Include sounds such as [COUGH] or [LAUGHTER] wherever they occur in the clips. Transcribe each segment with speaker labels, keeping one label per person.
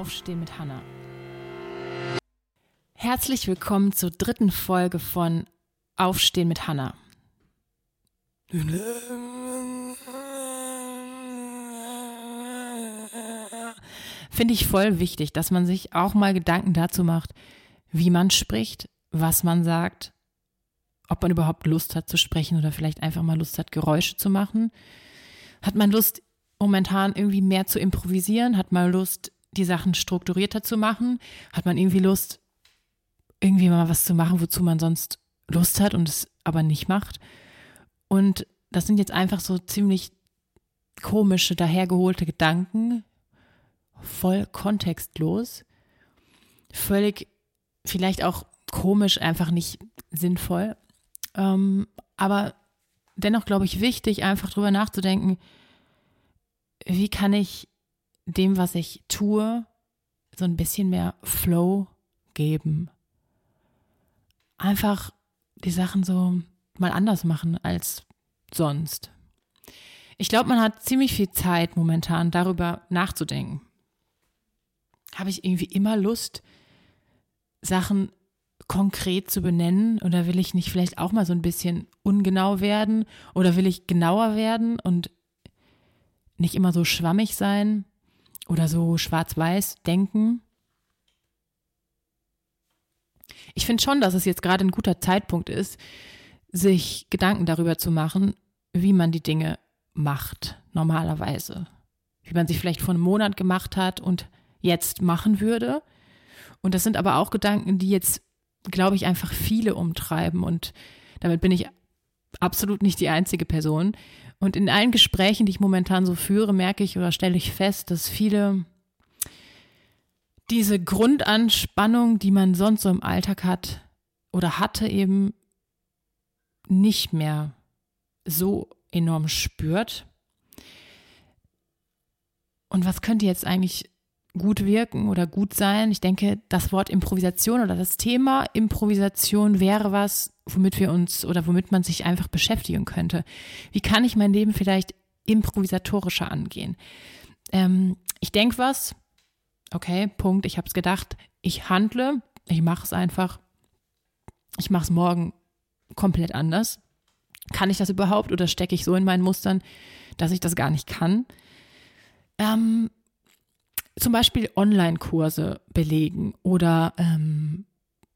Speaker 1: Aufstehen mit Hanna. Herzlich willkommen zur dritten Folge von Aufstehen mit Hanna. Finde ich voll wichtig, dass man sich auch mal Gedanken dazu macht, wie man spricht, was man sagt, ob man überhaupt Lust hat zu sprechen oder vielleicht einfach mal Lust hat, Geräusche zu machen. Hat man Lust, momentan irgendwie mehr zu improvisieren? Hat man Lust, die Sachen strukturierter zu machen? Hat man irgendwie Lust, irgendwie mal was zu machen, wozu man sonst Lust hat und es aber nicht macht? Und das sind jetzt einfach so ziemlich komische, dahergeholte Gedanken, voll kontextlos, völlig vielleicht auch komisch, einfach nicht sinnvoll. Ähm, aber dennoch, glaube ich, wichtig, einfach drüber nachzudenken, wie kann ich dem, was ich tue, so ein bisschen mehr Flow geben. Einfach die Sachen so mal anders machen als sonst. Ich glaube, man hat ziemlich viel Zeit momentan darüber nachzudenken. Habe ich irgendwie immer Lust, Sachen konkret zu benennen oder will ich nicht vielleicht auch mal so ein bisschen ungenau werden oder will ich genauer werden und nicht immer so schwammig sein oder so schwarz-weiß denken? Ich finde schon, dass es jetzt gerade ein guter Zeitpunkt ist, sich Gedanken darüber zu machen, wie man die Dinge macht, normalerweise. Wie man sich vielleicht vor einem Monat gemacht hat und jetzt machen würde. Und das sind aber auch Gedanken, die jetzt, glaube ich, einfach viele umtreiben. Und damit bin ich absolut nicht die einzige Person. Und in allen Gesprächen, die ich momentan so führe, merke ich oder stelle ich fest, dass viele diese Grundanspannung, die man sonst so im Alltag hat oder hatte, eben nicht mehr so enorm spürt. Und was könnte jetzt eigentlich gut wirken oder gut sein? Ich denke, das Wort Improvisation oder das Thema Improvisation wäre was, womit wir uns oder womit man sich einfach beschäftigen könnte. Wie kann ich mein Leben vielleicht improvisatorischer angehen? Ähm, ich denke was, okay, Punkt, ich habe es gedacht, ich handle, ich mache es einfach, ich mache es morgen komplett anders. Kann ich das überhaupt oder stecke ich so in meinen Mustern, dass ich das gar nicht kann? Ähm, zum Beispiel Online-Kurse belegen oder ähm,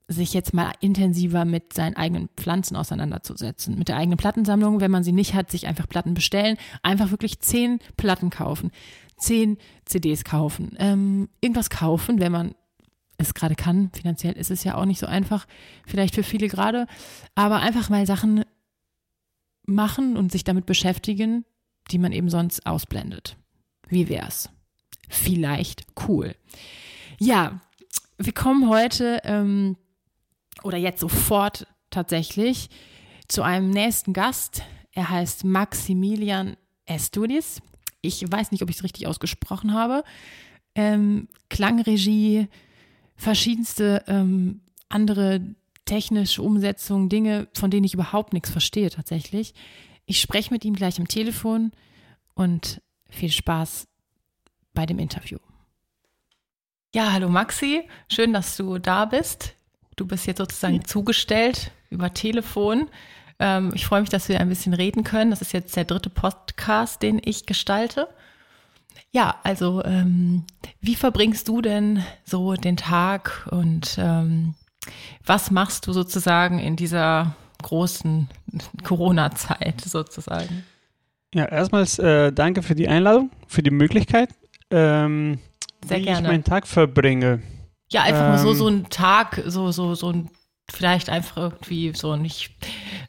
Speaker 1: sich jetzt mal intensiver mit seinen eigenen Pflanzen auseinanderzusetzen, mit der eigenen Plattensammlung, wenn man sie nicht hat, sich einfach Platten bestellen, einfach wirklich zehn Platten kaufen, zehn CDs kaufen, ähm, irgendwas kaufen, wenn man es gerade kann. Finanziell ist es ja auch nicht so einfach, vielleicht für viele gerade, aber einfach mal Sachen machen und sich damit beschäftigen, die man eben sonst ausblendet. Wie wär's? Vielleicht cool. Ja, wir kommen heute ähm, oder jetzt sofort tatsächlich zu einem nächsten Gast. Er heißt Maximilian Estudis. Ich weiß nicht, ob ich es richtig ausgesprochen habe. Ähm, Klangregie, verschiedenste ähm, andere technische Umsetzungen, Dinge, von denen ich überhaupt nichts verstehe tatsächlich. Ich spreche mit ihm gleich am Telefon und viel Spaß bei dem Interview. Ja, hallo Maxi, schön, dass du da bist. Du bist jetzt sozusagen ja. zugestellt über Telefon. Ähm, ich freue mich, dass wir ein bisschen reden können. Das ist jetzt der dritte Podcast, den ich gestalte. Ja, also ähm, wie verbringst du denn so den Tag und ähm, was machst du sozusagen in dieser großen Corona-Zeit sozusagen?
Speaker 2: Ja, erstmals äh, danke für die Einladung, für die Möglichkeit, ähm,
Speaker 1: Sehr
Speaker 2: wie
Speaker 1: gerne.
Speaker 2: ich meinen Tag verbringe.
Speaker 1: Ja, einfach ähm, mal so, so ein Tag, so, so, so ein, vielleicht einfach irgendwie so nicht,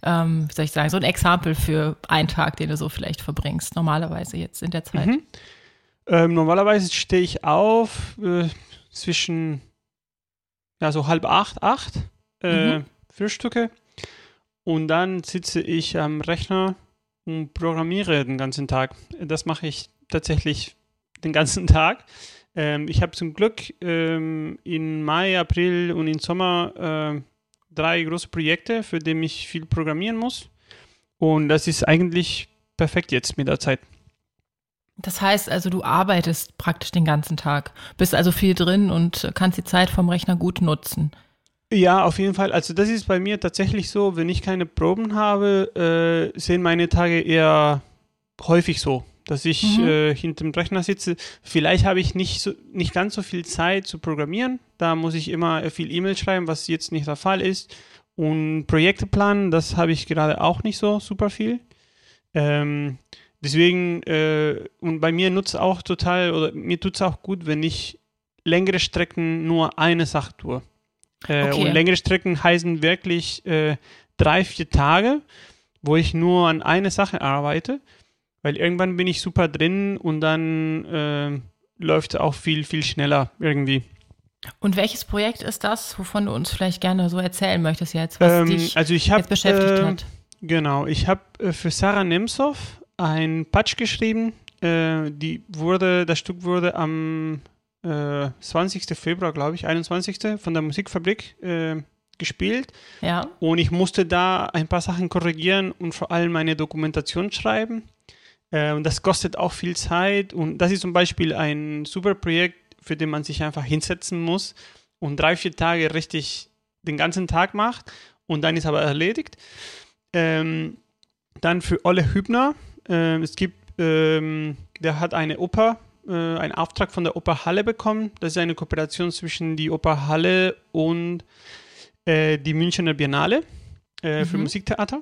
Speaker 1: ähm, wie soll ich sagen, so ein Exempel für einen Tag, den du so vielleicht verbringst, normalerweise jetzt in der Zeit.
Speaker 2: Mhm. Ähm, normalerweise stehe ich auf äh, zwischen, ja, so halb acht, acht, äh, mhm. Frühstücke und dann sitze ich am Rechner und programmiere den ganzen Tag. Das mache ich tatsächlich den ganzen [LAUGHS] Tag. Ähm, ich habe zum Glück ähm, in Mai, April und im Sommer äh, drei große Projekte, für die ich viel programmieren muss. Und das ist eigentlich perfekt jetzt mit der Zeit.
Speaker 1: Das heißt also, du arbeitest praktisch den ganzen Tag, bist also viel drin und kannst die Zeit vom Rechner gut nutzen.
Speaker 2: Ja, auf jeden Fall. Also das ist bei mir tatsächlich so, wenn ich keine Proben habe, äh, sehen meine Tage eher häufig so, dass ich mhm. äh, hinter dem Rechner sitze. Vielleicht habe ich nicht, so, nicht ganz so viel Zeit zu programmieren. Da muss ich immer viel E-Mail schreiben, was jetzt nicht der Fall ist. Und Projekte planen, das habe ich gerade auch nicht so super viel. Ähm, deswegen, äh, und bei mir nutzt auch total, oder mir tut es auch gut, wenn ich längere Strecken nur eine Sache tue. Äh, okay. Und längere Strecken heißen wirklich äh, drei, vier Tage, wo ich nur an eine Sache arbeite, weil irgendwann bin ich super drin und dann äh, läuft es auch viel, viel schneller irgendwie.
Speaker 1: Und welches Projekt ist das, wovon du uns vielleicht gerne so erzählen möchtest jetzt, was ähm, dich
Speaker 2: also ich hab,
Speaker 1: jetzt beschäftigt
Speaker 2: äh,
Speaker 1: hat?
Speaker 2: Genau, ich habe äh, für Sarah Nemtsov ein Patch geschrieben. Äh, die wurde, das Stück wurde am äh, 20. Februar, glaube ich, 21. von der Musikfabrik äh, gespielt.
Speaker 1: Ja.
Speaker 2: Und ich musste da ein paar Sachen korrigieren und vor allem meine Dokumentation schreiben. Und das kostet auch viel Zeit. Und das ist zum Beispiel ein super Projekt, für den man sich einfach hinsetzen muss und drei, vier Tage richtig den ganzen Tag macht. Und dann ist aber erledigt. Ähm, dann für Olle Hübner. Äh, es gibt, ähm, der hat eine Oper äh, einen Auftrag von der Oper Halle bekommen. Das ist eine Kooperation zwischen die Oper Halle und äh, die Münchner Biennale äh, mhm. für Musiktheater.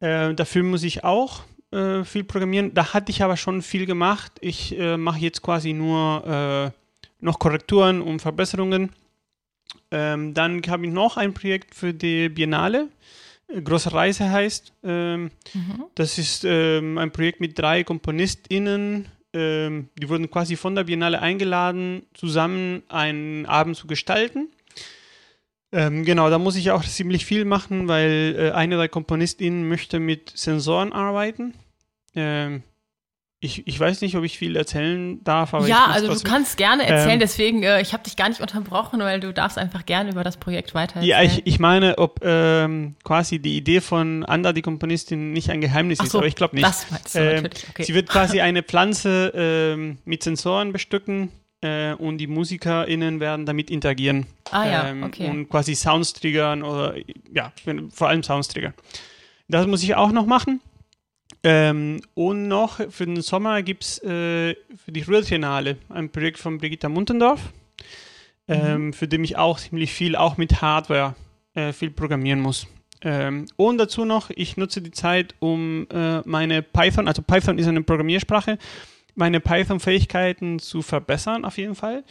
Speaker 2: Äh, dafür muss ich auch äh, viel programmieren. Da hatte ich aber schon viel gemacht. Ich äh, mache jetzt quasi nur noch Korrekturen und Verbesserungen. Ähm, dann habe ich noch ein Projekt für die Biennale. Große Reise heißt. Ähm, mhm. Das ist ähm, ein Projekt mit drei KomponistInnen, ähm, die wurden quasi von der Biennale eingeladen, zusammen einen Abend zu gestalten. Ähm, genau, da muss ich auch ziemlich viel machen, weil äh, eine der KomponistInnen möchte mit Sensoren arbeiten. Ähm, ich, ich weiß nicht, ob ich viel erzählen darf, aber
Speaker 1: ja, also du kannst gerne erzählen. Ähm, deswegen, äh, ich habe dich gar nicht unterbrochen, weil du darfst einfach gerne über das Projekt weiter.
Speaker 2: Ja, ich, ich meine, ob ähm, quasi die Idee von Anda, die Komponistin, nicht ein Geheimnis so, ist, aber ich glaube nicht. Das meinst du ähm, natürlich. Okay. Sie wird quasi eine Pflanze ähm, mit Sensoren bestücken äh, und die MusikerInnen werden damit interagieren.
Speaker 1: Ah ja, ähm, okay.
Speaker 2: Und quasi Sounds triggern oder ja, vor allem Sounds triggern. Das muss ich auch noch machen. Ähm, und noch für den Sommer gibt es äh, für die Ruhrtriennale ein Projekt von Brigitta Muntendorf, ähm, mhm. für den ich auch ziemlich viel, auch mit Hardware, äh, viel programmieren muss. Ähm, und dazu noch, ich nutze die Zeit, um äh, meine Python, also Python ist eine Programmiersprache, meine Python-Fähigkeiten zu verbessern auf jeden Fall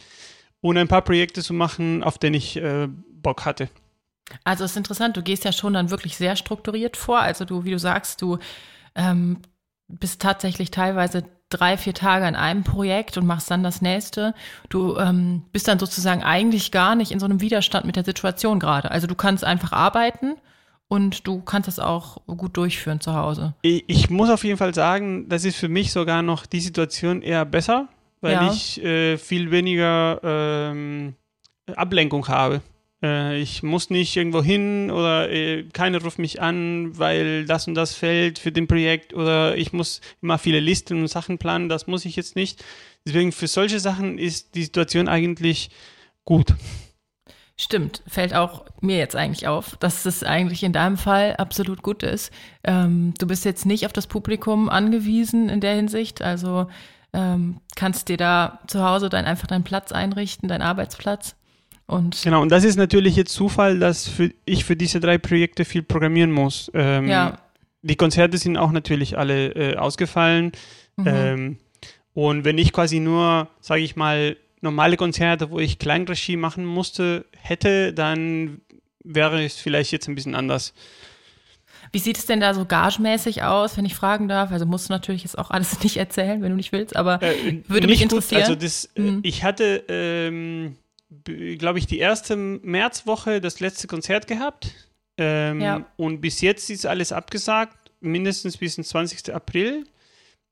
Speaker 2: und ein paar Projekte zu machen, auf denen ich äh, Bock hatte.
Speaker 1: Also es ist interessant, du gehst ja schon dann wirklich sehr strukturiert vor. Also du, wie du sagst, du ähm, bist tatsächlich teilweise drei, vier Tage an einem Projekt und machst dann das nächste. Du ähm, bist dann sozusagen eigentlich gar nicht in so einem Widerstand mit der Situation gerade. Also du kannst einfach arbeiten und du kannst das auch gut durchführen zu Hause.
Speaker 2: Ich, ich muss auf jeden Fall sagen, das ist für mich sogar noch die Situation eher besser, weil ja. ich äh, viel weniger ähm, Ablenkung habe. Äh, ich muss nicht irgendwo hin oder äh, keiner ruft mich an, weil das und das fällt für den Projekt oder ich muss immer viele Listen und Sachen planen, das muss ich jetzt nicht. Deswegen für solche Sachen ist die Situation eigentlich gut.
Speaker 1: Stimmt, fällt auch mir jetzt eigentlich auf, dass es eigentlich in deinem Fall absolut gut ist. Ähm, du bist jetzt nicht auf das Publikum angewiesen in der Hinsicht, also ähm, kannst dir da zu Hause dann einfach deinen Platz einrichten, deinen Arbeitsplatz. Und
Speaker 2: genau, und das ist natürlich jetzt Zufall, dass für, ich für diese drei Projekte viel programmieren muss. Ähm, ja. Die Konzerte sind auch natürlich alle äh, ausgefallen. Mhm. Ähm, und wenn ich quasi nur, sage ich mal, normale Konzerte, wo ich Kleinregie machen musste, hätte, dann wäre es vielleicht jetzt ein bisschen anders.
Speaker 1: Wie sieht es denn da so gagemäßig aus, wenn ich fragen darf? Also musst du natürlich jetzt auch alles [LAUGHS] nicht erzählen, wenn du nicht willst, aber äh, würde mich interessieren. Gut.
Speaker 2: Also das, mhm. ich hatte ähm, glaube ich, die erste Märzwoche das letzte Konzert gehabt. Ähm, ja. Und bis jetzt ist alles abgesagt, mindestens bis zum 20. April.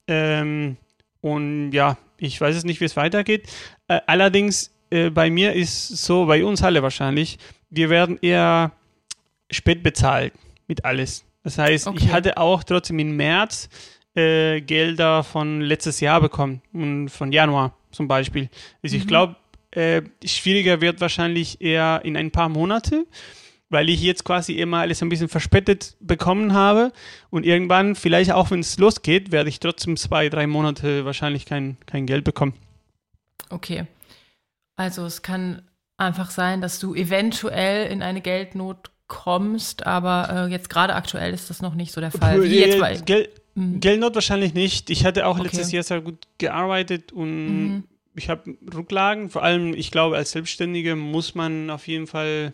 Speaker 2: Ähm, und ja, ich weiß es nicht, wie es weitergeht. Äh, allerdings, äh, bei mir ist so, bei uns alle wahrscheinlich, wir werden eher spät bezahlt mit alles. Das heißt, okay. ich hatte auch trotzdem im März äh, Gelder von letztes Jahr bekommen, von Januar zum Beispiel. Also mhm. ich glaube, äh, schwieriger wird wahrscheinlich eher in ein paar Monate, weil ich jetzt quasi immer alles ein bisschen verspätet bekommen habe und irgendwann, vielleicht auch wenn es losgeht, werde ich trotzdem zwei, drei Monate wahrscheinlich kein, kein Geld bekommen.
Speaker 1: Okay. Also es kann einfach sein, dass du eventuell in eine Geldnot kommst, aber äh, jetzt gerade aktuell ist das noch nicht so der Fall. Wie jetzt bei,
Speaker 2: Gel mhm. Geldnot wahrscheinlich nicht. Ich hatte auch okay. letztes Jahr sehr gut gearbeitet und mhm. Ich habe Rücklagen. Vor allem, ich glaube, als Selbstständige muss man auf jeden Fall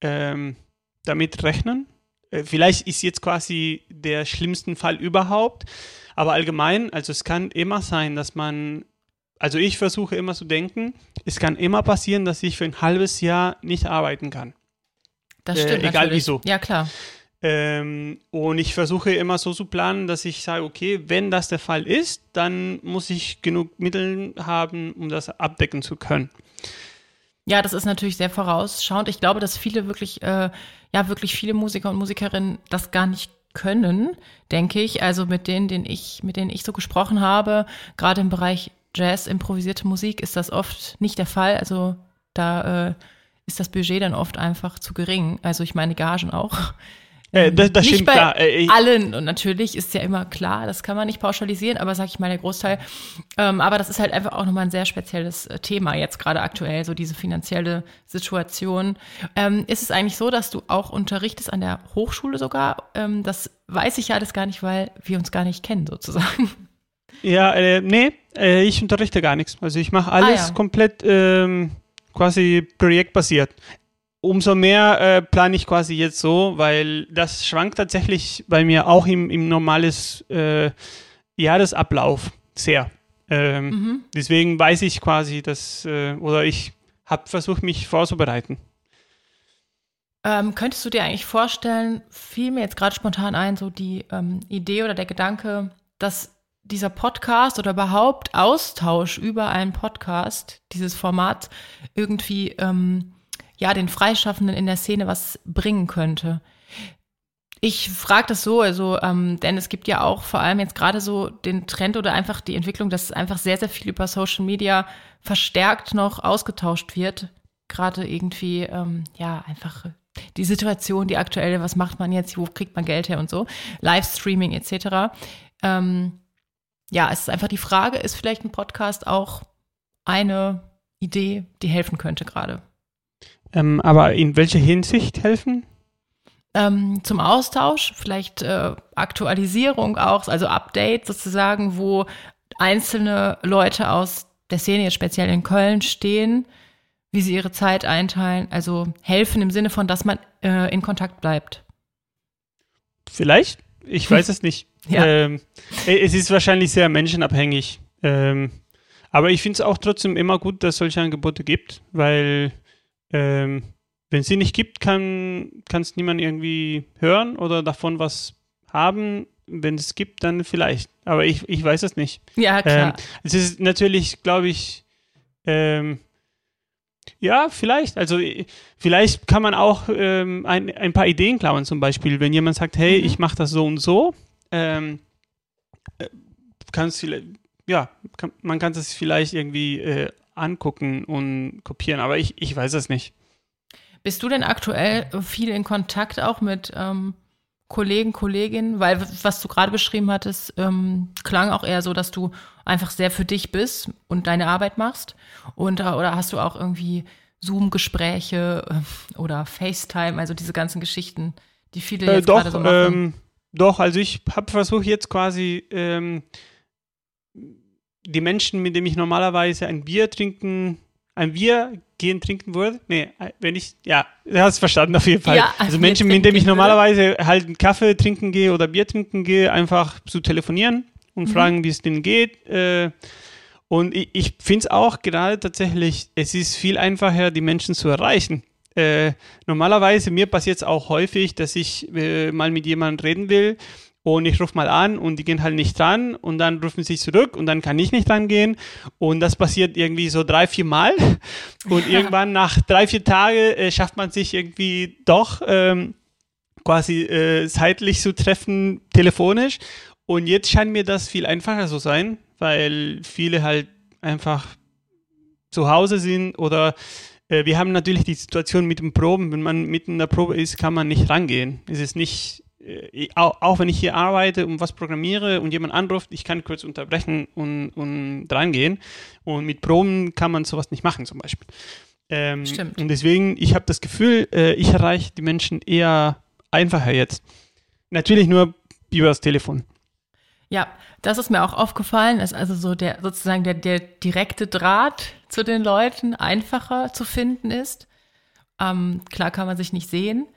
Speaker 2: ähm, damit rechnen. Äh, vielleicht ist jetzt quasi der schlimmste Fall überhaupt, aber allgemein, also es kann immer sein, dass man also ich versuche immer zu denken, es kann immer passieren, dass ich für ein halbes Jahr nicht arbeiten kann.
Speaker 1: Das stimmt.
Speaker 2: Äh, egal natürlich. wieso.
Speaker 1: Ja, klar.
Speaker 2: Ähm, und ich versuche immer so zu planen, dass ich sage, okay, wenn das der Fall ist, dann muss ich genug Mittel haben, um das abdecken zu können.
Speaker 1: Ja, das ist natürlich sehr vorausschauend. Ich glaube, dass viele wirklich, äh, ja, wirklich viele Musiker und Musikerinnen das gar nicht können, denke ich. Also mit denen, denen ich, mit denen ich so gesprochen habe, gerade im Bereich Jazz, improvisierte Musik ist das oft nicht der Fall. Also da äh, ist das Budget dann oft einfach zu gering. Also ich meine Gagen auch.
Speaker 2: Äh, das, das
Speaker 1: nicht
Speaker 2: stimmt
Speaker 1: bei
Speaker 2: klar.
Speaker 1: Äh, allen und natürlich ist ja immer klar, das kann man nicht pauschalisieren, aber sag ich mal der Großteil. Ähm, aber das ist halt einfach auch nochmal ein sehr spezielles äh, Thema jetzt gerade aktuell, so diese finanzielle Situation. Ähm, ist es eigentlich so, dass du auch unterrichtest an der Hochschule sogar? Ähm, das weiß ich ja alles gar nicht, weil wir uns gar nicht kennen sozusagen.
Speaker 2: Ja, äh, nee, äh, ich unterrichte gar nichts. Also ich mache alles ah, ja. komplett ähm, quasi projektbasiert. Umso mehr äh, plane ich quasi jetzt so, weil das schwankt tatsächlich bei mir auch im, im normales äh, Jahresablauf sehr. Ähm, mhm. Deswegen weiß ich quasi, dass, äh, oder ich habe versucht, mich vorzubereiten.
Speaker 1: Ähm, könntest du dir eigentlich vorstellen, fiel mir jetzt gerade spontan ein, so die ähm, Idee oder der Gedanke, dass dieser Podcast oder überhaupt Austausch über einen Podcast, dieses Format irgendwie ähm, ja den Freischaffenden in der Szene was bringen könnte. Ich frage das so, also, ähm, denn es gibt ja auch vor allem jetzt gerade so den Trend oder einfach die Entwicklung, dass einfach sehr, sehr viel über Social Media verstärkt noch ausgetauscht wird. Gerade irgendwie, ähm, ja, einfach die Situation, die aktuelle, was macht man jetzt, wo kriegt man Geld her und so, Livestreaming etc. Ähm, ja, es ist einfach die Frage, ist vielleicht ein Podcast auch eine Idee, die helfen könnte gerade?
Speaker 2: Ähm, aber in welcher Hinsicht helfen?
Speaker 1: Ähm, zum Austausch, vielleicht äh, Aktualisierung auch, also Update sozusagen, wo einzelne Leute aus der Szene, jetzt speziell in Köln, stehen, wie sie ihre Zeit einteilen, also helfen im Sinne von, dass man äh, in Kontakt bleibt.
Speaker 2: Vielleicht, ich weiß es nicht. [LAUGHS] Ja. Ähm, es ist wahrscheinlich sehr menschenabhängig. Ähm, aber ich finde es auch trotzdem immer gut, dass es solche Angebote gibt, weil ähm, wenn es sie nicht gibt, kann es niemand irgendwie hören oder davon was haben. Wenn es gibt, dann vielleicht. Aber ich, ich weiß es nicht.
Speaker 1: Ja, klar. Ähm,
Speaker 2: es ist natürlich, glaube ich, ähm, ja, vielleicht. Also vielleicht kann man auch ähm, ein, ein paar Ideen klauen, zum Beispiel, wenn jemand sagt, hey, mhm. ich mache das so und so, ähm, äh, kannst ja, kann, man kann es vielleicht irgendwie äh, angucken und kopieren, aber ich, ich weiß es nicht.
Speaker 1: Bist du denn aktuell viel in Kontakt auch mit ähm, Kollegen, Kolleginnen? Weil was du gerade beschrieben hattest, ähm, klang auch eher so, dass du einfach sehr für dich bist und deine Arbeit machst. Und, äh, oder hast du auch irgendwie Zoom-Gespräche äh, oder FaceTime, also diese ganzen Geschichten, die viele äh, jetzt
Speaker 2: doch,
Speaker 1: gerade so machen?
Speaker 2: Ähm, doch, also ich habe versucht jetzt quasi ähm, die Menschen, mit denen ich normalerweise ein Bier trinken, ein Bier gehen trinken würde. Nee, wenn ich, ja, du hast verstanden auf jeden Fall. Ja, also Menschen, mit denen ich normalerweise halt einen Kaffee trinken gehe oder Bier trinken gehe, einfach zu telefonieren und mhm. fragen, wie es denen geht. Äh, und ich, ich finde es auch gerade tatsächlich, es ist viel einfacher, die Menschen zu erreichen. Äh, normalerweise, mir passiert es auch häufig, dass ich äh, mal mit jemandem reden will und ich rufe mal an und die gehen halt nicht dran und dann rufen sie zurück und dann kann ich nicht rangehen und das passiert irgendwie so drei, vier Mal [LAUGHS] und irgendwann nach drei, vier Tagen äh, schafft man sich irgendwie doch ähm, quasi äh, zeitlich zu treffen, telefonisch Und jetzt scheint mir das viel einfacher zu sein, weil viele halt einfach zu Hause sind oder äh, wir haben natürlich die Situation mit den Proben. Wenn man mitten in der Probe ist, kann man nicht rangehen. Es ist nicht, auch, auch, wenn ich hier arbeite und was programmiere und jemand anruft, ich kann kurz unterbrechen und, und rangehen. Und mit Proben kann man sowas nicht machen zum Beispiel. Ähm, Stimmt. Und deswegen, ich habe das Gefühl, äh, ich erreiche die Menschen eher einfacher jetzt. Natürlich nur über das Telefon.
Speaker 1: Ja, das ist mir auch aufgefallen, dass also so der sozusagen der, der direkte Draht zu den Leuten einfacher zu finden ist. Ähm, klar kann man sich nicht sehen,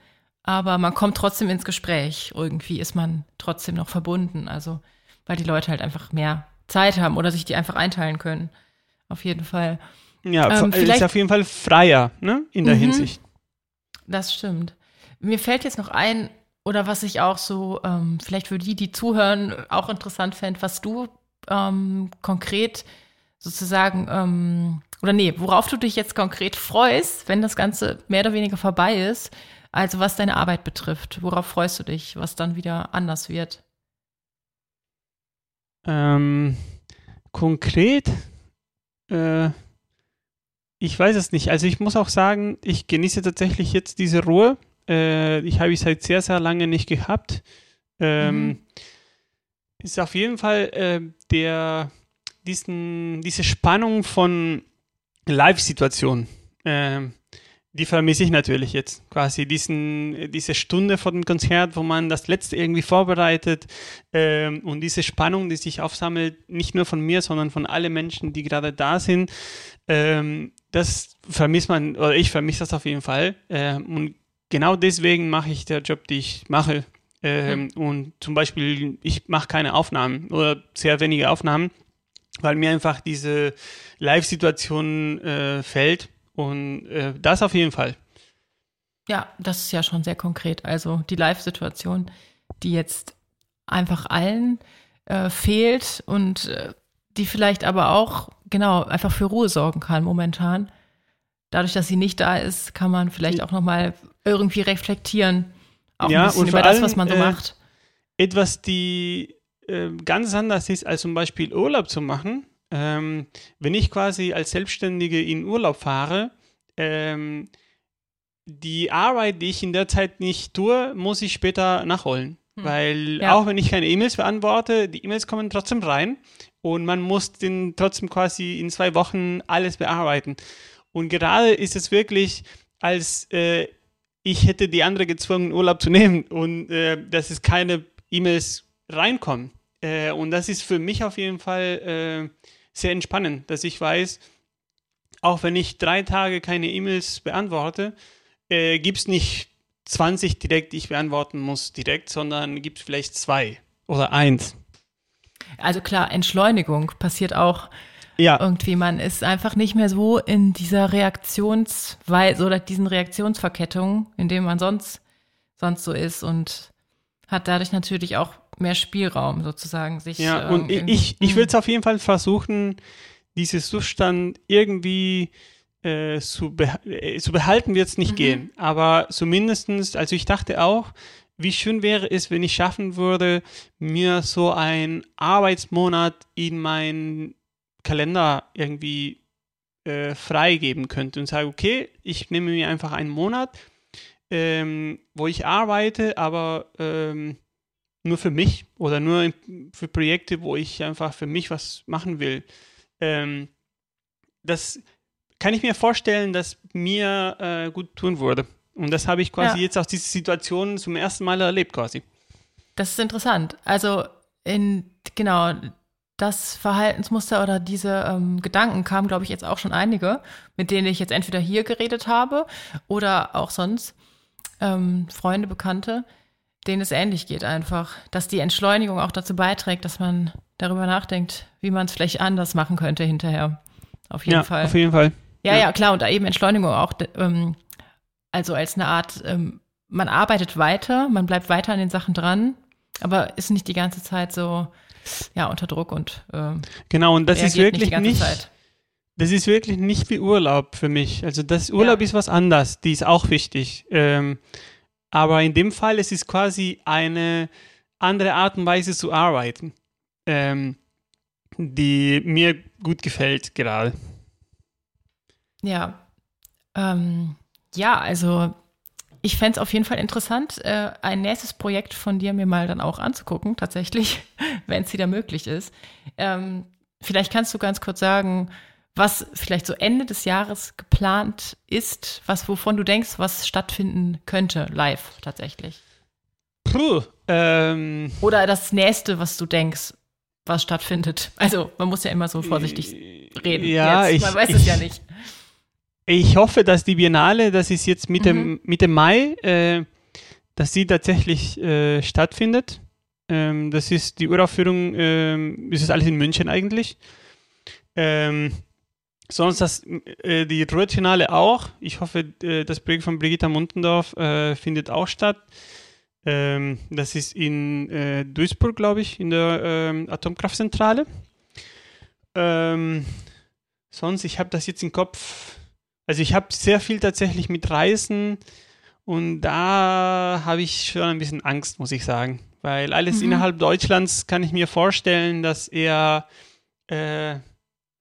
Speaker 1: aber man kommt trotzdem ins Gespräch. Irgendwie ist man trotzdem noch verbunden. Also, weil die Leute halt einfach mehr Zeit haben oder sich die einfach einteilen können. Auf jeden Fall.
Speaker 2: Ja, ähm, ist auf jeden Fall freier, ne, in der mhm, Hinsicht.
Speaker 1: Das stimmt. Mir fällt jetzt noch ein, oder was ich auch so, ähm, vielleicht für die, die zuhören, auch interessant fände, was du ähm, konkret sozusagen, ähm, oder nee, worauf du dich jetzt konkret freust, wenn das Ganze mehr oder weniger vorbei ist, also was deine Arbeit betrifft. Worauf freust du dich, was dann wieder anders wird?
Speaker 2: Ähm, konkret, äh, ich weiß es nicht. Also ich muss auch sagen, ich genieße tatsächlich jetzt diese Ruhe äh, ich habe ich seit sehr, sehr lange nicht gehabt. Ähm, mhm. Ist auf jeden Fall äh, der, diesen, diese Spannung von Live-Situationen. Äh, die vermisse ich natürlich jetzt. Quasi diesen, diese Stunde vor dem Konzert, wo man das letzte irgendwie vorbereitet ähm, und diese Spannung, die sich aufsammelt, nicht nur von mir, sondern von allen Menschen, die gerade da sind. Ähm, das vermisst man, oder ich vermisse das auf jeden Fall. Ähm, und genau deswegen mache ich den Job, den ich mache. Ähm, mhm. Und zum Beispiel, ich mache keine Aufnahmen oder sehr wenige Aufnahmen, weil mir einfach diese Live-Situation äh, fällt. Und äh, das auf jeden Fall.
Speaker 1: Ja, das ist ja schon sehr konkret. Also die Live-Situation, die jetzt einfach allen äh, fehlt und äh, die vielleicht aber auch, genau, einfach für Ruhe sorgen kann momentan. Dadurch, dass sie nicht da ist, kann man vielleicht auch nochmal irgendwie reflektieren. Auch ja, ein bisschen über das, was man so äh, macht.
Speaker 2: Etwas, die äh, ganz anders ist, als zum Beispiel Urlaub zu machen. Ähm, wenn ich quasi als Selbstständige in Urlaub fahre, ähm, die Arbeit, die ich in der Zeit nicht tue, muss ich später nachholen. Hm. Weil ja. auch wenn ich keine E-Mails beantworte, die E-Mails kommen trotzdem rein und man muss den trotzdem quasi in zwei Wochen alles bearbeiten. Und gerade ist es wirklich, als äh, ich hätte die andere gezwungen, Urlaub zu [LAUGHS] nehmen und äh, dass es keine E-Mails reinkommen. Äh, und das ist für mich auf jeden Fall äh, sehr entspannend, dass ich weiß, auch wenn ich drei Tage keine E-Mails beantworte, äh, gibt es nicht 20 direkt, die ich beantworten muss direkt, sondern gibt es vielleicht zwei oder eins.
Speaker 1: Also klar, Entschleunigung passiert auch ja. Irgendwie, man ist einfach nicht mehr so in dieser Reaktionsweise oder diesen Reaktionsverkettungen, in dem man sonst, sonst so ist und hat dadurch natürlich auch mehr Spielraum sozusagen sich.
Speaker 2: Ja, und ähm, ich, ich würde es auf jeden Fall versuchen, diesen Zustand irgendwie äh, zu, beh äh, zu behalten, wird es nicht mhm. gehen. Aber zumindestens, also ich dachte auch, wie schön wäre es, wenn ich schaffen würde, mir so einen Arbeitsmonat in mein Kalender irgendwie äh, freigeben könnte und sage, okay, ich nehme mir einfach einen Monat, ähm, wo ich arbeite, aber ähm, nur für mich oder nur für Projekte, wo ich einfach für mich was machen will. Ähm, das kann ich mir vorstellen, dass mir äh, gut tun würde. Und das habe ich quasi ja. jetzt aus dieser Situation zum ersten Mal erlebt quasi.
Speaker 1: Das ist interessant. Also in genau das Verhaltensmuster oder diese ähm, Gedanken kamen, glaube ich, jetzt auch schon einige, mit denen ich jetzt entweder hier geredet habe oder auch sonst ähm, Freunde, Bekannte, denen es ähnlich geht einfach, dass die Entschleunigung auch dazu beiträgt, dass man darüber nachdenkt, wie man es vielleicht anders machen könnte hinterher. Auf jeden
Speaker 2: ja,
Speaker 1: Fall.
Speaker 2: Auf jeden Fall.
Speaker 1: Ja, ja, ja klar. Und eben Entschleunigung auch, ähm, also als eine Art, ähm, man arbeitet weiter, man bleibt weiter an den Sachen dran, aber ist nicht die ganze Zeit so, ja, unter Druck und äh,
Speaker 2: genau und das ist wirklich nicht, nicht das ist wirklich nicht wie Urlaub für mich. Also das Urlaub ja. ist was anderes, die ist auch wichtig. Ähm, aber in dem Fall es ist quasi eine andere Art und Weise zu arbeiten, ähm, die mir gut gefällt gerade.
Speaker 1: Ja, ähm, ja, also ich fände es auf jeden Fall interessant, äh, ein nächstes Projekt von dir mir mal dann auch anzugucken, tatsächlich, [LAUGHS] wenn es wieder möglich ist. Ähm, vielleicht kannst du ganz kurz sagen, was vielleicht so Ende des Jahres geplant ist, was wovon du denkst, was stattfinden könnte, live tatsächlich.
Speaker 2: Puh, ähm,
Speaker 1: Oder das nächste, was du denkst, was stattfindet. Also man muss ja immer so vorsichtig reden.
Speaker 2: Ja,
Speaker 1: Jetzt.
Speaker 2: ich,
Speaker 1: man weiß
Speaker 2: ich,
Speaker 1: es ja nicht.
Speaker 2: Ich hoffe, dass die Biennale, das ist jetzt Mitte,
Speaker 1: Mhm.
Speaker 2: Mitte Mai, äh, dass sie tatsächlich äh, stattfindet. Ähm, das ist die Uraufführung, ähm, ist alles in München eigentlich. Ähm, sonst das, äh, die Ruhrfinale auch. Ich hoffe, äh, das Projekt von Brigitta Muntendorf äh, findet auch statt. Ähm, das ist in äh, Duisburg, glaube ich, in der ähm, Atomkraftzentrale. Ähm, sonst, ich habe das jetzt im Kopf. Also ich habe sehr viel tatsächlich mit Reisen und da habe ich schon ein bisschen Angst, muss ich sagen. Weil alles
Speaker 1: Mhm.
Speaker 2: innerhalb Deutschlands kann ich mir vorstellen, dass eher äh,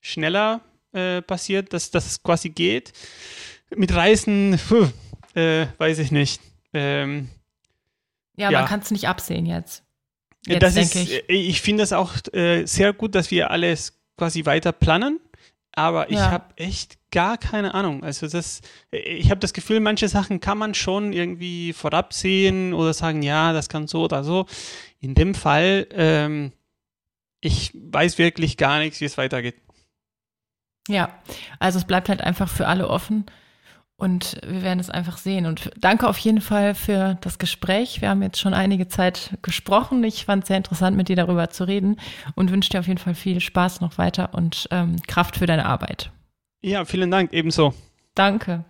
Speaker 2: schneller äh, passiert, dass das quasi geht. Mit Reisen, puh, äh, weiß ich nicht. Ähm,
Speaker 1: Ja,
Speaker 2: ja.
Speaker 1: man kann es nicht absehen jetzt. Jetzt
Speaker 2: das ist,
Speaker 1: ich.
Speaker 2: äh, ich finde das auch äh, sehr gut, dass wir alles quasi weiter planen. Aber ich
Speaker 1: Ja.
Speaker 2: habe echt gar keine Ahnung. Also das, äh, ich habe das Gefühl, manche Sachen kann man schon irgendwie vorab sehen oder sagen, ja, das kann so oder so. In dem Fall, ähm, ich weiß wirklich gar nichts, wie es weitergeht.
Speaker 1: Ja, also es bleibt halt einfach für alle offen und wir werden es einfach sehen. Und danke auf jeden Fall für das Gespräch. Wir haben jetzt schon einige Zeit gesprochen. Ich fand es sehr interessant, mit dir darüber zu reden und wünsche dir auf jeden Fall viel Spaß noch weiter und ähm, Kraft für deine Arbeit.
Speaker 2: Ja, vielen Dank, ebenso.
Speaker 1: Danke.